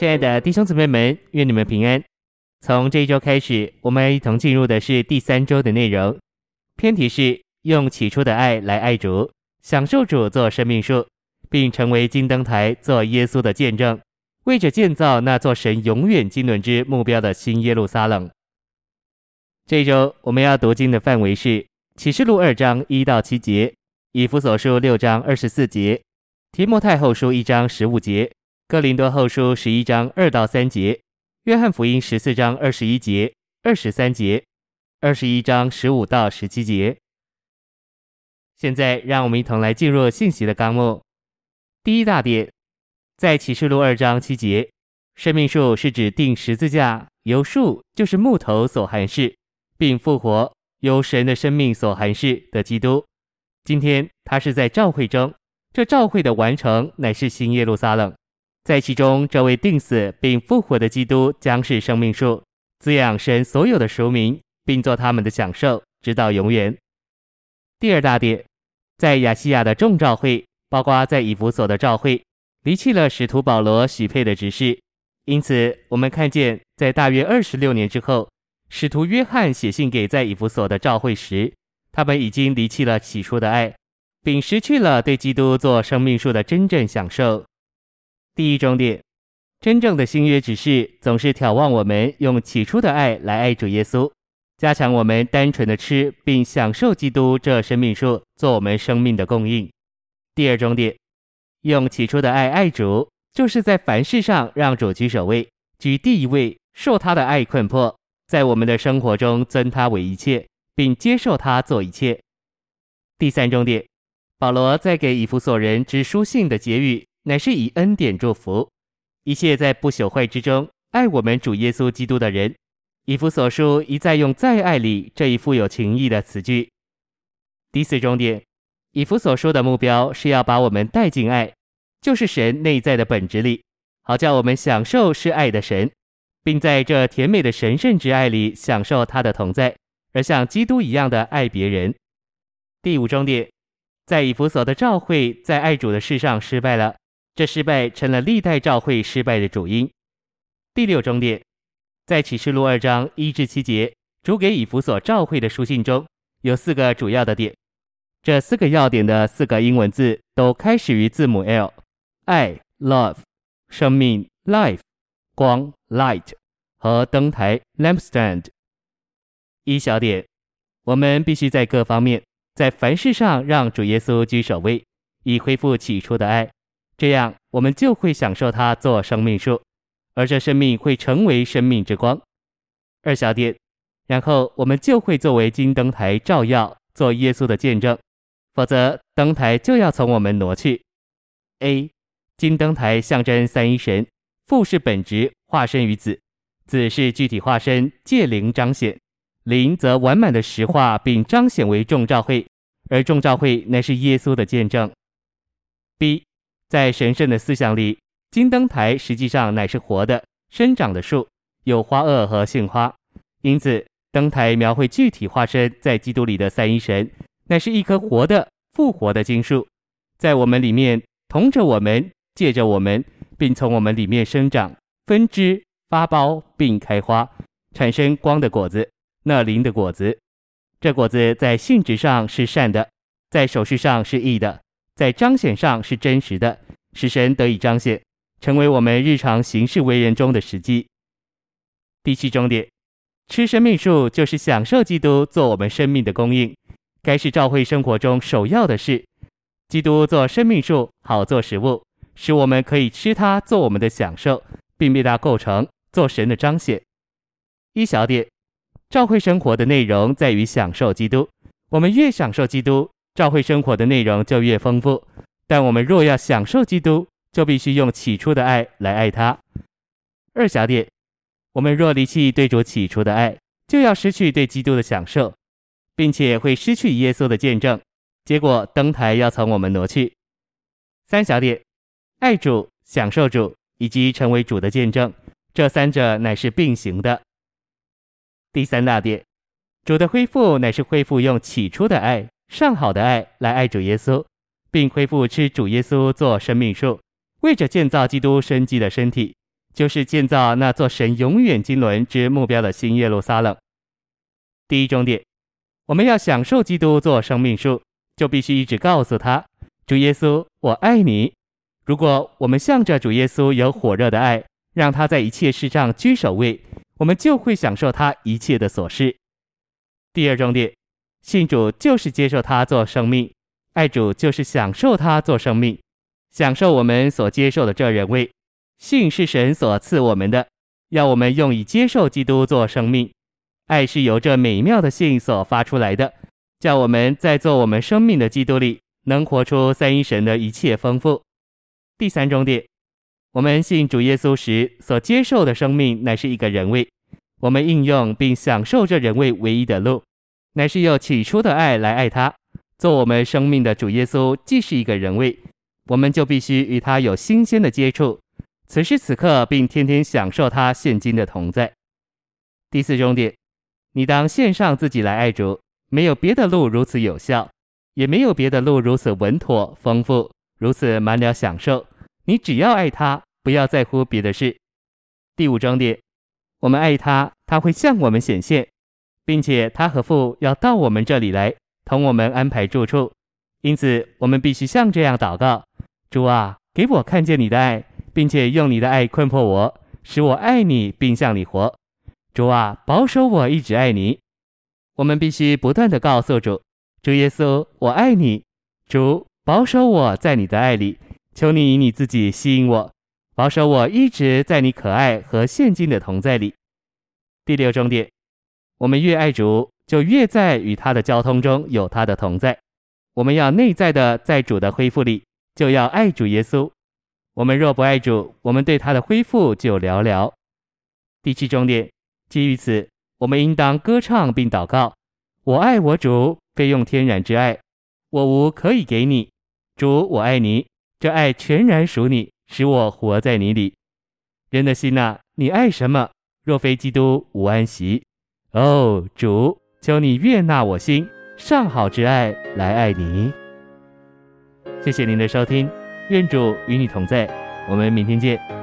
亲爱的弟兄姊妹们，愿你们平安。从这一周开始，我们一同进入的是第三周的内容。篇题是用起初的爱来爱主，享受主做生命树，并成为金灯台做耶稣的见证，为着建造那座神永远经纶之目标的新耶路撒冷。这周我们要读经的范围是启示录二章一到七节，以弗所书六章二十四节，提摩太后书一章十五节。哥林多后书十一章二到三节，约翰福音十四章二十一节、二十三节，二十一章十五到十七节。现在，让我们一同来进入信息的纲目。第一大点，在启示录二章七节，生命树是指钉十字架，由树就是木头所含示，并复活由神的生命所含示的基督。今天他是在召会中，这召会的完成乃是新耶路撒冷。在其中，这位定死并复活的基督将是生命树，滋养神所有的赎民，并做他们的享受，直到永远。第二大点，在亚细亚的众召会，包括在以弗所的召会，离弃了使徒保罗许配的职事。因此，我们看见，在大约二十六年之后，使徒约翰写信给在以弗所的召会时，他们已经离弃了起初的爱，并失去了对基督做生命树的真正享受。第一重点，真正的新约指示总是眺望我们用起初的爱来爱主耶稣，加强我们单纯的吃并享受基督这生命树做我们生命的供应。第二重点，用起初的爱爱主，就是在凡事上让主居首位，居第一位，受他的爱困迫，在我们的生活中尊他为一切，并接受他做一切。第三重点，保罗在给以弗所人之书信的结语。乃是以恩典祝福一切在不朽坏之中爱我们主耶稣基督的人。以弗所书一再用在爱里这一富有情意的词句。第四重点，以弗所书的目标是要把我们带进爱，就是神内在的本质里，好叫我们享受是爱的神，并在这甜美的神圣之爱里享受他的同在，而像基督一样的爱别人。第五重点，在以弗所的召会在爱主的事上失败了。这失败成了历代召会失败的主因。第六重点，在启示录二章一至七节，主给以弗所召会的书信中有四个主要的点。这四个要点的四个英文字都开始于字母 L：爱 （love）、生命 （life）、光 （light） 和灯台 （lampstand）。一小点，我们必须在各方面，在凡事上让主耶稣居首位，以恢复起初的爱。这样，我们就会享受它做生命树，而这生命会成为生命之光。二小点，然后我们就会作为金灯台照耀，做耶稣的见证，否则灯台就要从我们挪去。A. 金灯台象征三一神，父是本职化身于子，子是具体化身借灵彰显，灵则完满的实化并彰显为众召会，而众召会乃是耶稣的见证。B. 在神圣的思想里，金灯台实际上乃是活的、生长的树，有花萼和杏花。因此，灯台描绘具体化身在基督里的三一神，乃是一棵活的、复活的金树，在我们里面同着我们，借着我们，并从我们里面生长、分枝、发苞，并开花，产生光的果子，那灵的果子。这果子在性质上是善的，在手续上是义的。在彰显上是真实的，使神得以彰显，成为我们日常行事为人中的实际。第七重点，吃生命树就是享受基督做我们生命的供应，该是召会生活中首要的事。基督做生命树，好做食物，使我们可以吃它做我们的享受，并被它构成做神的彰显。一小点，召会生活的内容在于享受基督，我们越享受基督。召会生活的内容就越丰富，但我们若要享受基督，就必须用起初的爱来爱他。二小点，我们若离弃对主起初的爱，就要失去对基督的享受，并且会失去耶稣的见证，结果灯台要从我们挪去。三小点，爱主、享受主以及成为主的见证，这三者乃是并行的。第三大点，主的恢复乃是恢复用起初的爱。上好的爱来爱主耶稣，并恢复吃主耶稣做生命树，为着建造基督生机的身体，就是建造那座神永远经纶之目标的新耶路撒冷。第一重点，我们要享受基督做生命树，就必须一直告诉他：主耶稣，我爱你。如果我们向着主耶稣有火热的爱，让他在一切事上居首位，我们就会享受他一切的所是。第二重点，信主就是接受他做生命，爱主就是享受他做生命，享受我们所接受的这人位。信是神所赐我们的，要我们用以接受基督做生命。爱是由这美妙的信所发出来的，叫我们在做我们生命的基督里，能活出三一神的一切丰富。第三重点，我们信主耶稣时所接受的生命，乃是一个人位。我们应用并享受这人位唯一的路，乃是用起初的爱来爱他。做我们生命的主耶稣，既是一个人位，我们就必须与他有新鲜的接触，此时此刻，并天天享受他现今的同在。第四重点。你当献上自己来爱主，没有别的路如此有效，也没有别的路如此稳妥、丰富，如此满了享受。你只要爱他，不要在乎别的事。第五重点，我们爱他，他会向我们显现，并且他和父要到我们这里来，同我们安排住处。因此，我们必须像这样祷告：主啊，给我看见你的爱，并且用你的爱困迫我，使我爱你，并向你活。主啊，保守我一直爱你。我们必须不断地告诉主：主耶稣，我爱你。主，保守我在你的爱里。求你以你自己吸引我，保守我一直在你可爱和现今的同在里。第六重点，我们越爱主，就越在与他的交通中有他的同在。我们要内在的在主的恢复里，就要爱主耶稣。我们若不爱主，我们对他的恢复就寥寥。第七重点。基于此，我们应当歌唱并祷告。我爱我主，非用天然之爱，我无可以给你。主，我爱你，这爱全然属你，使我活在你里。人的心呐，你爱什么？若非基督，无安息。哦，主，求你悦纳我心上好之爱来爱你。谢谢您的收听，愿主与你同在，我们明天见。